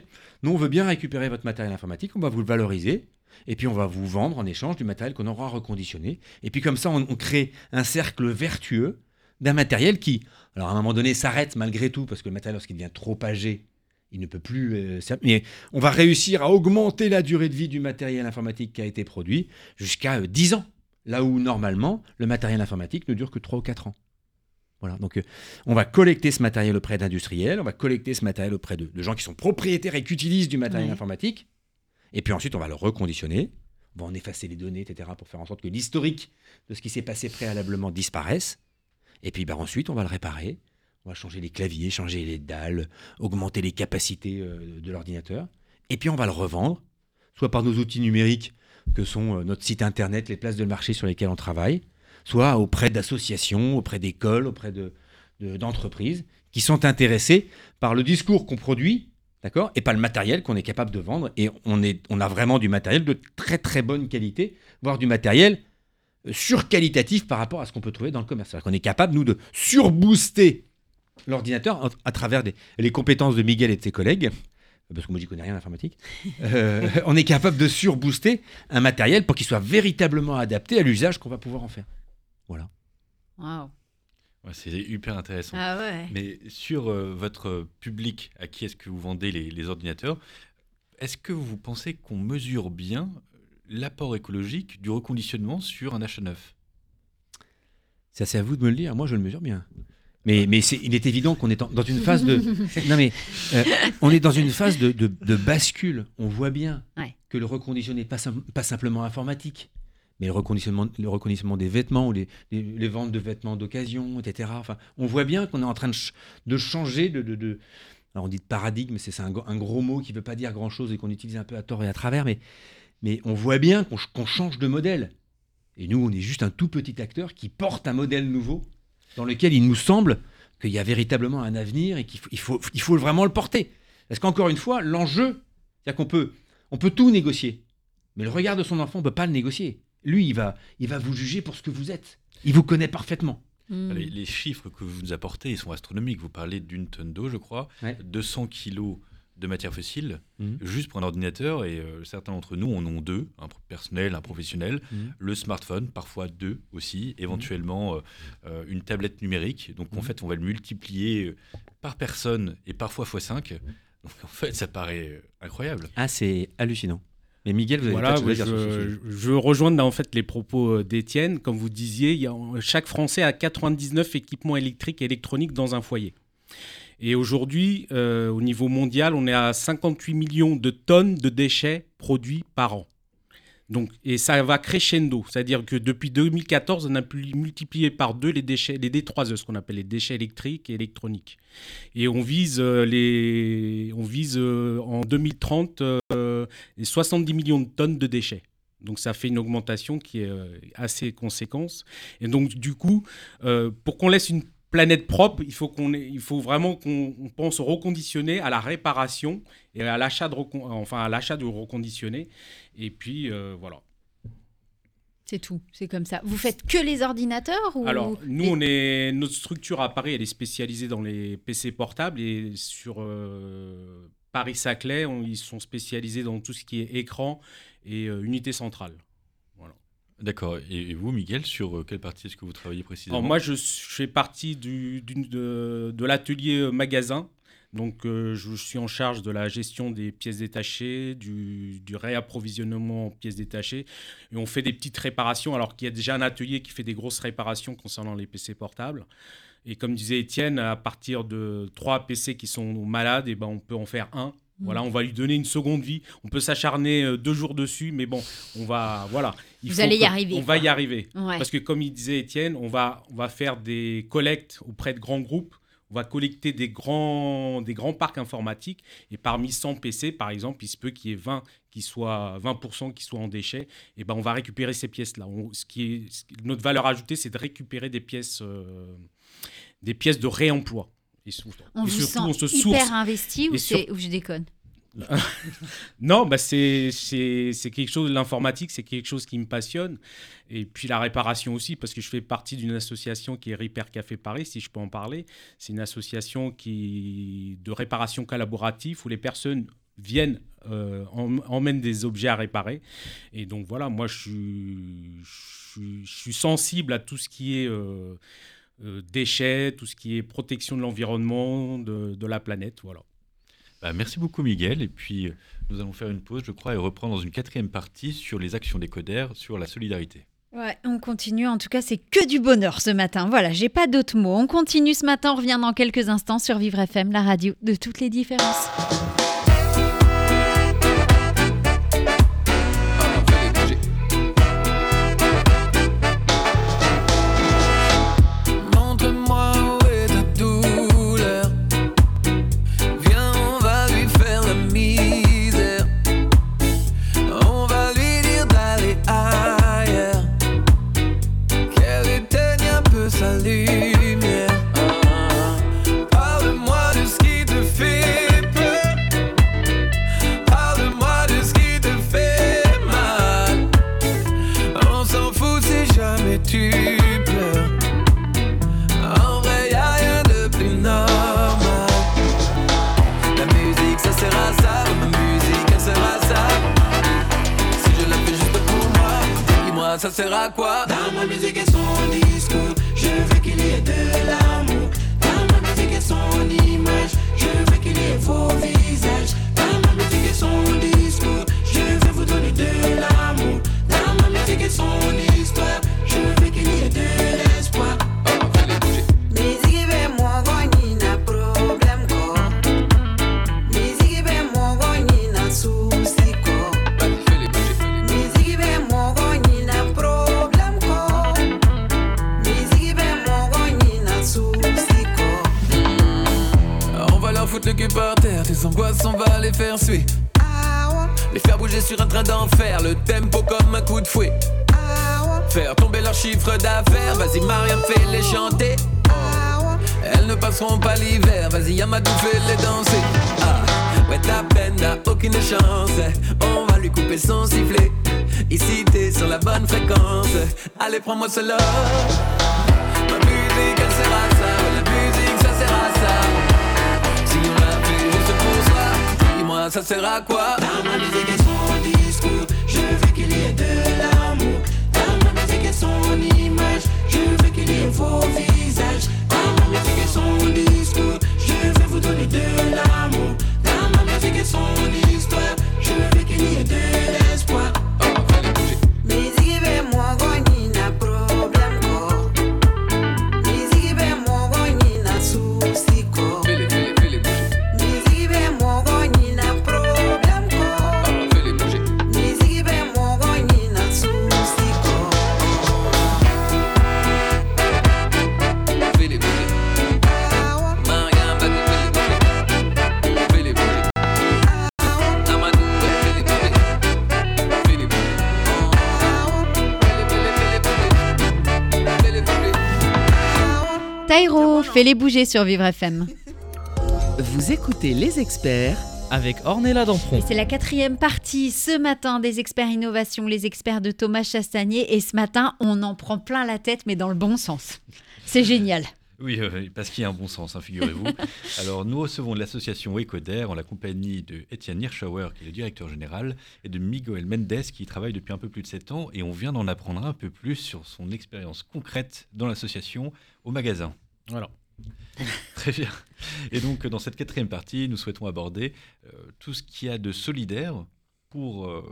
nous, on veut bien récupérer votre matériel informatique, on va vous le valoriser, et puis on va vous vendre en échange du matériel qu'on aura reconditionné. Et puis comme ça, on, on crée un cercle vertueux d'un matériel qui, alors à un moment donné, s'arrête malgré tout, parce que le matériel, lorsqu'il devient trop âgé, il ne peut plus. euh, mais on va réussir à augmenter la durée de vie du matériel informatique qui a été produit jusqu'à euh, 10 ans. Là où normalement, le matériel informatique ne dure que 3 ou 4 ans. Voilà, donc euh, on va collecter ce matériel auprès d'industriels, on va collecter ce matériel auprès de, de gens qui sont propriétaires et qui utilisent du matériel informatique. Et puis ensuite, on va le reconditionner, on va en effacer les données, etc., pour faire en sorte que l'historique de ce qui s'est passé préalablement disparaisse. Et puis bah, ensuite, on va le réparer. On va changer les claviers, changer les dalles, augmenter les capacités euh, de l'ordinateur. Et puis on va le revendre, soit par nos outils numériques que sont euh, notre site internet, les places de marché sur lesquelles on travaille, soit auprès d'associations, auprès d'écoles, auprès de- de- d'entreprises qui sont intéressées par le discours qu'on produit, d'accord, et pas le matériel qu'on est capable de vendre. Et on, a vraiment du matériel de très très bonne qualité, voire du matériel euh, surqualitatif par rapport à ce qu'on peut trouver dans le commerce. C'est-à-dire qu'on est capable, nous, de surbooster l'ordinateur à- travers les compétences de Miguel et de ses collègues, parce que moi j'y connais rien en informatique, euh, (laughs) on est capable de surbooster un matériel pour qu'il soit véritablement adapté à l'usage qu'on va pouvoir en faire. Voilà. Waouh Ouais, c'est hyper intéressant. Ah ouais Mais sur euh, votre public, à qui est-ce que vous vendez les, les ordinateurs, est-ce que vous pensez qu'on mesure bien l'apport écologique du reconditionnement sur un achat neuf? Ça, c'est à vous de me le dire. Moi, je le mesure bien. Mais, il est évident qu'on est en- dans une (laughs) phase de. non, mais euh, on est dans une phase de, de- de bascule. On voit bien Ouais. que le reconditionné n'est pas, sim- pas simplement informatique, mais le reconditionnement, le reconditionnement des vêtements ou les, les- ventes de vêtements d'occasion, etc. Enfin, on voit bien qu'on est en train de, de changer de, de- Alors on dit de paradigme, c'est c'est un, gros- mot qui ne veut pas dire grand-chose et qu'on utilise un peu à tort et à travers, mais, mais on voit bien qu'on ch- qu'on change de modèle. Et nous, on est juste un tout petit acteur qui porte un modèle nouveau dans lequel il nous semble qu'il y a véritablement un avenir et qu'il faut, il faut, il faut vraiment le porter. Parce qu'encore une fois, l'enjeu, c'est-à-dire qu'on peut, on peut tout négocier, mais le regard de son enfant, on ne peut pas le négocier. Lui, il va, il va vous juger pour ce que vous êtes. Il vous connaît parfaitement. Hmm. Les, les chiffres que vous nous apportez, ils sont astronomiques. Vous parlez d'une tonne d'eau, je crois, Ouais. 200 kilos de matière fossile, Mhm. juste pour un ordinateur, et euh, certains d'entre nous en ont deux, un personnel, un professionnel, Mhm. le smartphone, parfois deux aussi, éventuellement euh, euh, une tablette numérique. Donc en fait, on va le multiplier par personne et parfois x5. Donc en fait, ça paraît incroyable. Ah, c'est hallucinant. Mais Miguel, vous avez Voilà, dire je, je veux rejoindre en fait les propos euh, d'Étienne. Comme vous disiez, il y a, chaque Français a 99 équipements électriques et électroniques dans un foyer. Et aujourd'hui, euh, au niveau mondial, on est à 58 millions de tonnes de déchets produits par an. Donc, et ça va crescendo, c'est-à-dire que depuis 2014, on a pu multiplier par deux les déchets, les D3E, ce qu'on appelle les déchets électriques et électroniques. Et on vise euh, les, on vise euh, en 2030 euh, les 70 millions de tonnes de déchets. Donc ça fait une augmentation qui est euh, assez conséquente. Et donc du coup, euh, pour qu'on laisse une planète propre, il faut, qu'on il faut vraiment qu'on on pense au reconditionné, à la réparation et à l'achat de, enfin, à l'achat de reconditionné. Et puis euh, voilà. C'est tout, c'est comme ça. Vous faites que les ordinateurs ou Alors, nous, on est, notre structure à Paris, elle est spécialisée dans les PC portables et sur euh, Paris-Saclay, ils sont spécialisés dans tout ce qui est écran et euh, unité centrale. D'accord. Et, vous, Miguel, sur euh, quelle partie est-ce que vous travaillez précisément Alors, moi, je, fais partie de, l'atelier euh, magasin. Donc, euh, je suis en charge de la gestion des pièces détachées, du, du réapprovisionnement en pièces détachées. Et on fait des petites réparations, alors qu'il y a déjà un atelier qui fait des grosses réparations concernant les PC portables. Et comme disait Étienne, à partir de trois PC qui sont malades, et ben on peut en faire un. Voilà, on va lui donner une seconde vie. On peut s'acharner euh, deux jours dessus, mais bon, on va, voilà. Il Vous allez y arriver, On quoi. va y arriver. Ouais. Parce que comme il disait Étienne, on va, on va faire des collectes auprès de grands groupes. On va collecter des grands, des grands parcs informatiques. Et parmi 100 PC, par exemple, il se peut qu'il y ait 20 qui soient, 20% qui soient en déchets. Et ben, on va récupérer ces pièces-là. Ce qui est, ce qui- notre valeur ajoutée, c'est de récupérer des pièces, euh, des pièces de réemploi. Et, sou- on et vous surtout, sent on se hyper source. investi ou, sur- ou je déconne (laughs) Non, bah c'est quelque chose, l'informatique, c'est quelque chose qui me passionne. Et puis la réparation aussi, parce que je fais partie d'une association qui est Repair Café Paris, si je peux en parler. C'est une association qui, de réparation collaborative où les personnes viennent, euh, em- emmènent des objets à réparer. Et donc voilà, moi je suis, je suis, je suis sensible à tout ce qui est euh, euh, déchets, tout ce qui est protection de l'environnement, de, de la planète. Voilà. Bah, merci beaucoup Miguel. Et puis euh, nous allons faire une pause, je crois, et reprendre dans une quatrième partie sur les actions des codères, sur la solidarité. Ouais, on continue. En tout cas, c'est que du bonheur ce matin. Voilà, j'ai pas d'autres mots. On continue ce matin. On revient dans quelques instants sur Vivre FM, la radio de toutes les différences. Passeront pas l'hiver, vas-y Yamadou, fais-les danser. Ah, ouais, ta peine n'a aucune chance, on va lui couper son sifflet. Ici, t'es sur la bonne fréquence, allez, prends-moi cela. Ma musique, elle sert à ça, la musique, ça sert à ça. Si on l'a fait juste pour soi, dis-moi, ça sert à quoi? Dans ma musique et son discours, je veux qu'il y ait de l'amour. Dans ma musique et son image, je veux qu'il y ait vos visages. Discours, je veux vous donner de l'amour. Dans ma musique et son histoire, fais-les bouger sur Vivre FM. Vous écoutez les experts Avec Ornella Dampron. Et c'est la quatrième partie ce matin des experts innovation, les experts de Thomas Chastanier. Et ce matin, on en prend plein la tête, mais dans le bon sens. C'est génial. (laughs) Oui, euh, parce qu'il y a un bon sens, hein, figurez-vous. (laughs) Alors, nous recevons de l'association Ecoder en la compagnie de Étienne Hirschauer, qui est le directeur général, et de Miguel Mendes, qui travaille depuis un peu plus de 7 ans. Et on vient d'en apprendre un peu plus sur son expérience concrète dans l'association au magasin. Voilà. (laughs) Très bien. Et donc, dans cette quatrième partie, nous souhaitons aborder euh, tout ce qu'il y a de solidaire pour euh,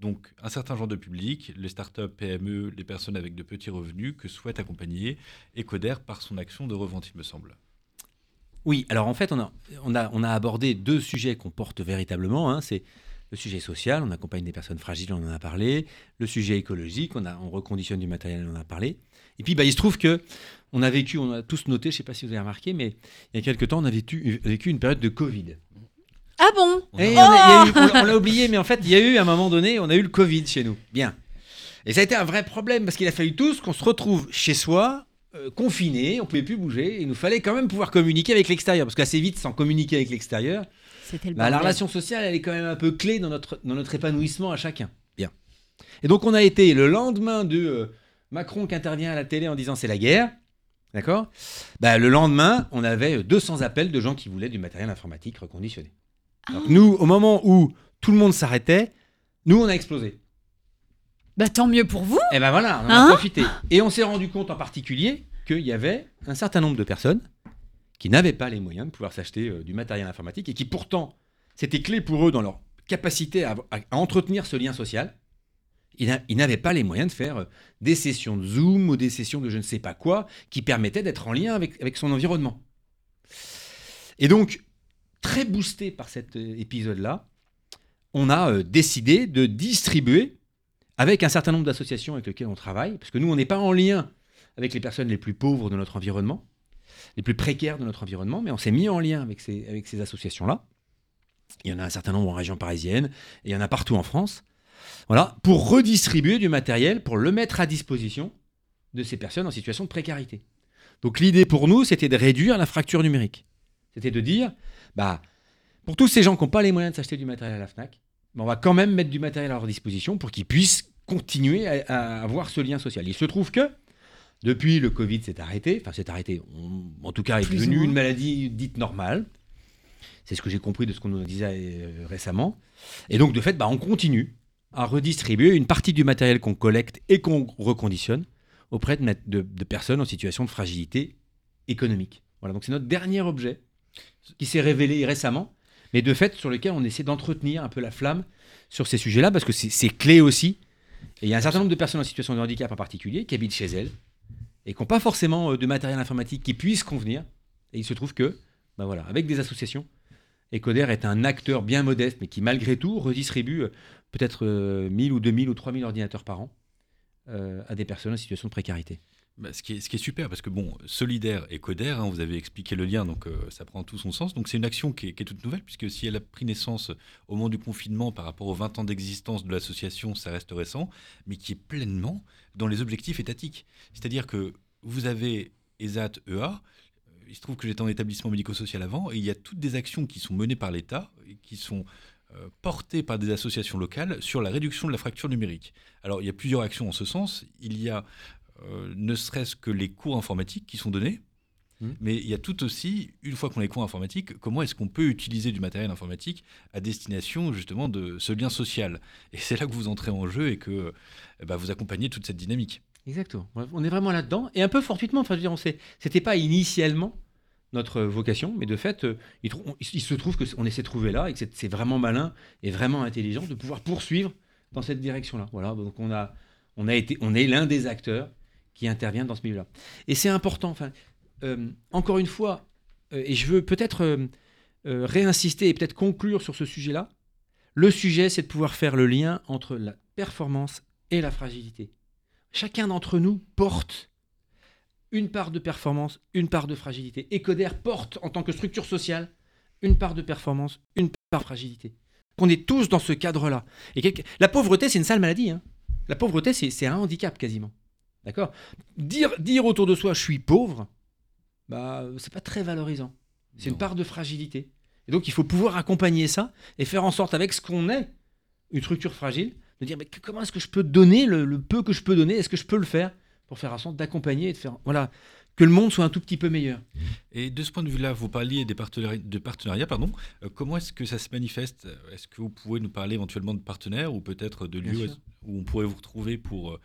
donc, un certain genre de public, les startups, PME, les personnes avec de petits revenus que souhaite accompagner Ecoder par son action de revente, il me semble. Oui, alors en fait, on a, on a, on a abordé deux sujets qu'on porte véritablement. hein. C'est le sujet social, on accompagne des personnes fragiles, on en a parlé. Le sujet écologique, on, a, on reconditionne du matériel, on en a parlé. Et puis, bah, il se trouve que on a vécu, on a tous noté, je ne sais pas si vous avez remarqué, mais il y a quelques temps, on a vécu, vécu une période de Covid. Ah bon? On a- on eu- l'a- on l'a oublié, mais en fait, il y a eu à un moment donné, on a eu le Covid chez nous. Bien. Et ça a été un vrai problème parce qu'il a fallu tous qu'on se retrouve chez soi, euh, confinés, on pouvait plus bouger. Et il nous fallait quand même pouvoir communiquer avec l'extérieur parce qu'assez vite, sans communiquer avec l'extérieur, le bah, la relation sociale, elle est quand même un peu clé dans notre, dans notre épanouissement à chacun. Bien. Et donc, on a été le lendemain de euh, Macron qui intervient à la télé en disant c'est la guerre. D'accord? Bah, Le lendemain, on avait euh, 200 appels de gens qui voulaient du matériel informatique reconditionné. Donc, nous, au moment où tout le monde s'arrêtait, nous, on a explosé. Bah tant mieux pour vous. Et ben voilà, on en Hein? a profité. Et on s'est rendu compte en particulier qu'il y avait un certain nombre de personnes qui n'avaient pas les moyens de pouvoir s'acheter euh, du matériel informatique et qui pourtant, c'était clé pour eux dans leur capacité à entretenir ce lien social. Ils n'a- ils n'avaient pas les moyens de faire euh, des sessions de Zoom ou des sessions de je ne sais pas quoi qui permettaient d'être en lien avec, avec son environnement. Et donc, très boosté par cet euh, épisode-là, on a euh, décidé de distribuer avec un certain nombre d'associations avec lesquelles on travaille, parce que nous, on n'est pas en lien avec les personnes les plus pauvres de notre environnement, les plus précaires de notre environnement, mais on s'est mis en lien avec ces, avec ces associations-là. Il y en a un certain nombre en région parisienne, et il y en a partout en France. Voilà, pour redistribuer du matériel, pour le mettre à disposition de ces personnes en situation de précarité. Donc l'idée pour nous, c'était de réduire la fracture numérique. C'était de dire, bah, pour tous ces gens qui n'ont pas les moyens de s'acheter du matériel à la FNAC, ben, on va quand même mettre du matériel à leur disposition pour qu'ils puissent continuer à, à avoir ce lien social. Il se trouve que depuis le Covid s'est arrêté, enfin s'est arrêté, on- en tout cas est devenu une maladie dite normale. C'est ce que j'ai compris de ce qu'on nous disait euh, récemment. Et donc de fait, bah, on continue à redistribuer une partie du matériel qu'on collecte et qu'on reconditionne auprès de, personnes en situation de fragilité économique. Voilà, donc c'est notre dernier objet qui s'est révélé récemment, mais de fait sur lequel on essaie d'entretenir un peu la flamme sur ces sujets-là, parce que c'est- clé aussi. Il y a un certain nombre de personnes en situation de handicap en particulier qui habitent chez elles et qui n'ont pas forcément euh, de matériel informatique qui puisse convenir. Et il se trouve que, ben voilà, avec des associations, Ecoder est un acteur bien modeste, mais qui malgré tout redistribue euh, peut-être euh, 1000 ou 2000 ou 3000 ordinateurs par an euh, à des personnes en situation de précarité. Bah, ce, qui est, super, parce que bon, solidaire et coder, hein, vous avez expliqué le lien, donc euh, ça prend tout son sens. Donc c'est une action qui est, toute nouvelle, puisque si elle a pris naissance au moment du confinement par rapport aux 20 ans d'existence de l'association, ça reste récent, mais qui est pleinement dans les objectifs étatiques. C'est-à-dire que vous avez ESAT, EA, euh, il se trouve que j'étais en établissement médico-social avant, et il y a toutes des actions qui sont menées par l'État, et qui sont euh, portées par des associations locales sur la réduction de la fracture numérique. Alors il y a plusieurs actions en ce sens. Il y a euh, ne serait-ce que les cours informatiques qui sont donnés, Mhm. mais il y a tout aussi, une fois qu'on a les cours informatiques, comment est-ce qu'on peut utiliser du matériel informatique à destination justement de ce lien social? Et c'est là que vous entrez en jeu et que eh ben, vous accompagnez toute cette dynamique. Exactement. On est vraiment là-dedans. Et un peu fortuitement, enfin, je veux dire, c'était pas initialement notre vocation, mais de fait, euh, il, se trouve qu'on essaie de trouver là et que c'est vraiment malin et vraiment intelligent de pouvoir poursuivre dans cette direction-là. Voilà, donc on a, on a été, on est l'un des acteurs qui intervient dans ce milieu-là. Et c'est important. Enfin, euh, encore une fois, euh, et je veux peut-être réinsister et peut-être conclure sur ce sujet-là. Le sujet, c'est de pouvoir faire le lien entre la performance et la fragilité. Chacun d'entre nous porte une part de performance, une part de fragilité. Et Coder porte, en tant que structure sociale, une part de performance, une part de fragilité. On est tous dans ce cadre-là. Et quelque- La pauvreté, c'est une sale maladie. hein. La pauvreté, c'est un handicap quasiment. D'accord? Dire, dire autour de soi, je suis pauvre, bah, c'est pas très valorisant. C'est une part de fragilité. Et donc, il faut pouvoir accompagner ça et faire en sorte, avec ce qu'on est, une structure fragile, de dire mais que- comment est-ce que je peux donner le, le peu que je peux donner? Est-ce que je peux le faire? Pour faire en sorte d'accompagner et de faire voilà que le monde soit un tout petit peu meilleur Et de ce point de vue-là, vous parliez des partenari- de partenariats, pardon. Euh, comment est-ce que ça se manifeste? Est-ce que vous pouvez nous parler éventuellement de partenaires ou peut-être de lieux où on pourrait vous retrouver pour euh,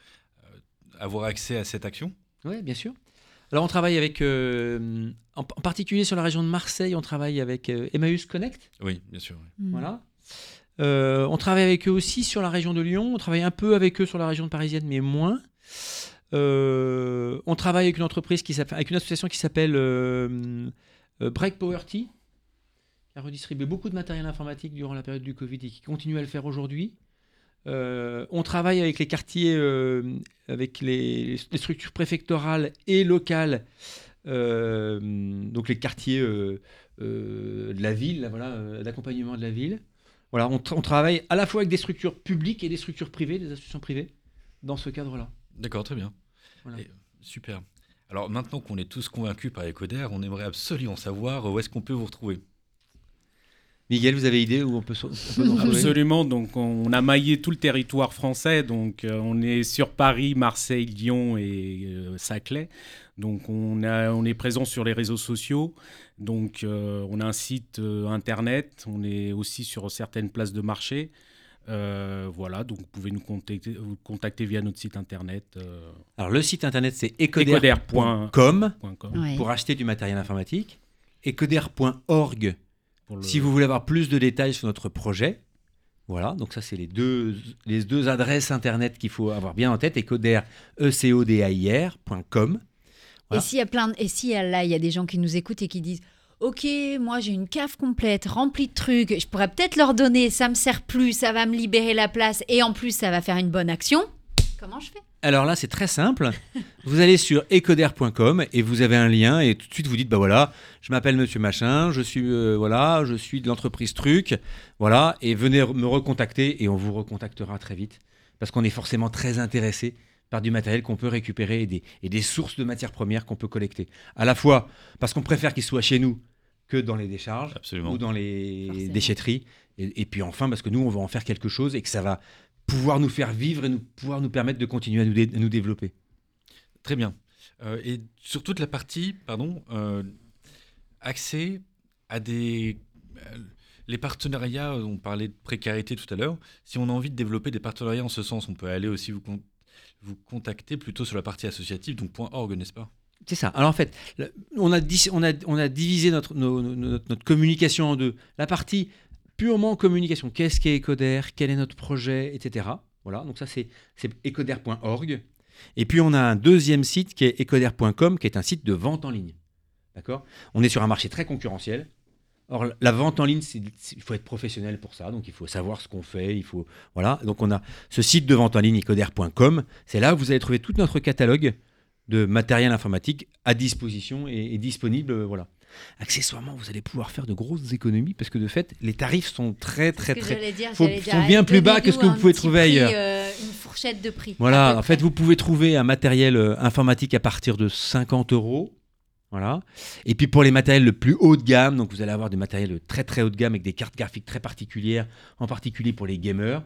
avoir accès à cette action? Oui, bien sûr. Alors, on travaille avec, euh, en, en particulier sur la région de Marseille, on travaille avec euh, Emmaüs Connect. Oui, bien sûr. oui. Mm. Voilà. Euh, on travaille avec eux aussi sur la région de Lyon. On travaille un peu avec eux sur la région parisienne, mais moins. Euh, on travaille avec une entreprise qui avec une association qui s'appelle euh, Break Power Tea, qui a redistribué beaucoup de matériel informatique durant la période du Covid et qui continue à le faire aujourd'hui. On travaille avec les quartiers, avec les, structures préfectorales et locales, donc les quartiers de la ville, d'accompagnement de la ville. Voilà, on, tra- on travaille à la fois avec des structures publiques et des structures privées, des associations privées, dans ce cadre-là. D'accord, très bien. Voilà. Et- super. Alors maintenant qu'on est tous convaincus par Ecoder, on aimerait absolument savoir où est-ce qu'on peut vous retrouver. Miguel, vous avez idée où on peut, so- on peut Absolument. Donc, on a maillé tout le territoire français. Donc, euh, on est sur Paris, Marseille, Lyon et euh, Saclay. Donc, on, a, on est présent sur les réseaux sociaux. Donc, euh, on a un site euh, internet. On est aussi sur certaines places de marché. Euh, voilà. Donc, vous pouvez nous contacter, vous contacter via notre site internet. euh, Alors, le site internet, c'est Ecoder.com. ecoder.com Ouais. pour acheter du matériel informatique. Ecoder.org le- si vous voulez avoir plus de détails sur notre projet. Voilà, donc ça, c'est les deux, les deux adresses internet qu'il faut avoir bien en tête. Ecoder, Voilà. Et s'il y a plein de- et si là il y a des gens qui nous écoutent et qui disent Ok, moi j'ai une cave complète remplie de trucs, je pourrais peut-être leur donner, ça me sert plus, ça va me libérer la place et en plus ça va faire une bonne action. Comment je fais? Alors là, c'est très simple. vous allez sur ecoder.com et vous avez un lien et tout de suite vous dites bah voilà, je m'appelle Monsieur Machin, je suis euh, voilà, je suis de l'entreprise Truc, voilà, et venez me recontacter et on vous recontactera très vite parce qu'on est forcément très intéressé par du matériel qu'on peut récupérer et des, et des sources de matières premières qu'on peut collecter. À la fois parce qu'on préfère qu'ils soient chez nous que dans les décharges Absolument. ou dans les Forcément. déchetteries. Et, et puis enfin, parce que nous, on va en faire quelque chose et que ça va pouvoir nous faire vivre et nous, pouvoir nous permettre de continuer à nous, dé- à nous développer. Très bien. Euh, et sur toute la partie, pardon, euh, accès à des. euh, les partenariats, on parlait de précarité tout à l'heure. Si on a envie de développer des partenariats en ce sens, on peut aller aussi vous, con- vous contacter plutôt sur la partie associative, donc .org, n'est-ce pas? C'est ça. Alors en fait, on a, divisé notre, notre, notre communication en deux. La partie purement communication. Qu'est-ce qu'est Ecoder Quel est notre projet? Etc. Voilà. Donc ça, c'est ecoder.org. Et puis on a un deuxième site qui est ecoder.com, qui est un site de vente en ligne. D'accord? On est sur un marché très concurrentiel. Or, la vente en ligne, il faut être professionnel pour ça, donc il faut savoir ce qu'on fait, il faut voilà. Donc on a ce site de vente en ligne ecoder.com, c'est là où vous allez trouver tout notre catalogue de matériel informatique à disposition et, et disponible. euh, voilà. Accessoirement, vous allez pouvoir faire de grosses économies parce que de fait, les tarifs sont très, très, très. dire, faut- sont dire, bien plus bas que ce que vous pouvez trouver prix, ailleurs. euh, une fourchette de prix. Voilà, en fait, vous pouvez trouver un matériel euh, informatique à partir de 50 euros. Voilà. Et puis pour les matériels le plus haut de gamme, donc vous allez avoir des matériels très très haut de gamme avec des cartes graphiques très particulières, en particulier pour les gamers,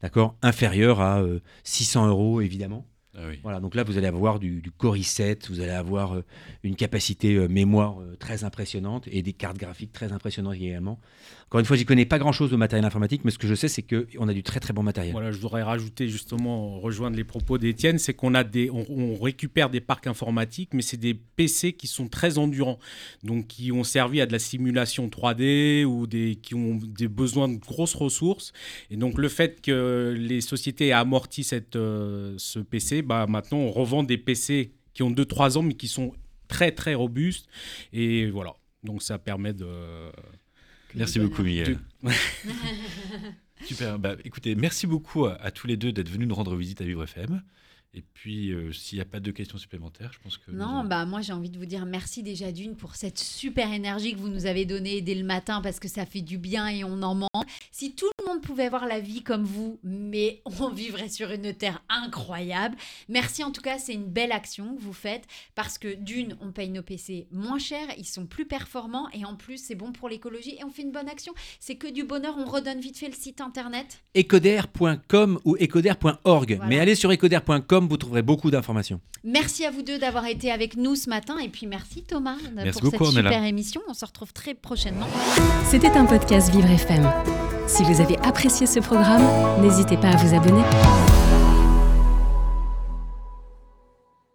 d'accord, inférieurs à euh, 600 euros évidemment. Ah oui. Voilà, donc là vous allez avoir du, du Core i7, vous allez avoir euh, une capacité euh, mémoire euh, très impressionnante et des cartes graphiques très impressionnantes également. Encore une fois, j'y connais pas grand chose de matériel informatique, mais ce que je sais, c'est qu'on a du très très bon matériel. Voilà, je voudrais rajouter justement, rejoindre les propos d'Étienne, c'est qu'on a des, on récupère des parcs informatiques, mais c'est des PC qui sont très endurants, donc qui ont servi à de la simulation 3D ou des, qui ont des besoins de grosses ressources. Et donc le fait que les sociétés aient amorti cette, euh, ce PC, bah, maintenant on revend des PC qui ont 2-3 ans, mais qui sont très très robustes. Et voilà, donc ça permet de... Merci beaucoup, Miguel. (laughs) (laughs) Super. Bah, écoutez, merci beaucoup à, à tous les deux d'être venus nous rendre visite à Vivre FM. Et puis, euh, s'il n'y a pas de questions supplémentaires, je pense que. Non, bah moi j'ai envie de vous dire merci déjà d'une pour cette super énergie que vous nous avez donnée dès le matin parce que ça fait du bien et on en manque. Si tout le monde pouvait avoir la vie comme vous, mais (laughs) on vivrait sur une terre incroyable. Merci en tout cas, c'est une belle action que vous faites parce que d'une, on paye nos PC moins cher, ils sont plus performants et en plus c'est bon pour l'écologie et on fait une bonne action. C'est que du bonheur, on redonne vite fait le site internet. ecoder.com ou ecoder.org. Voilà. Mais allez sur ecoder.com, vous trouverez beaucoup d'informations. Merci à vous deux d'avoir été avec nous ce matin et puis merci Thomas Merci pour beaucoup, cette super émission. On se retrouve très prochainement. C'était un podcast Vivre FM. Si vous avez apprécié ce programme, n'hésitez pas à vous abonner.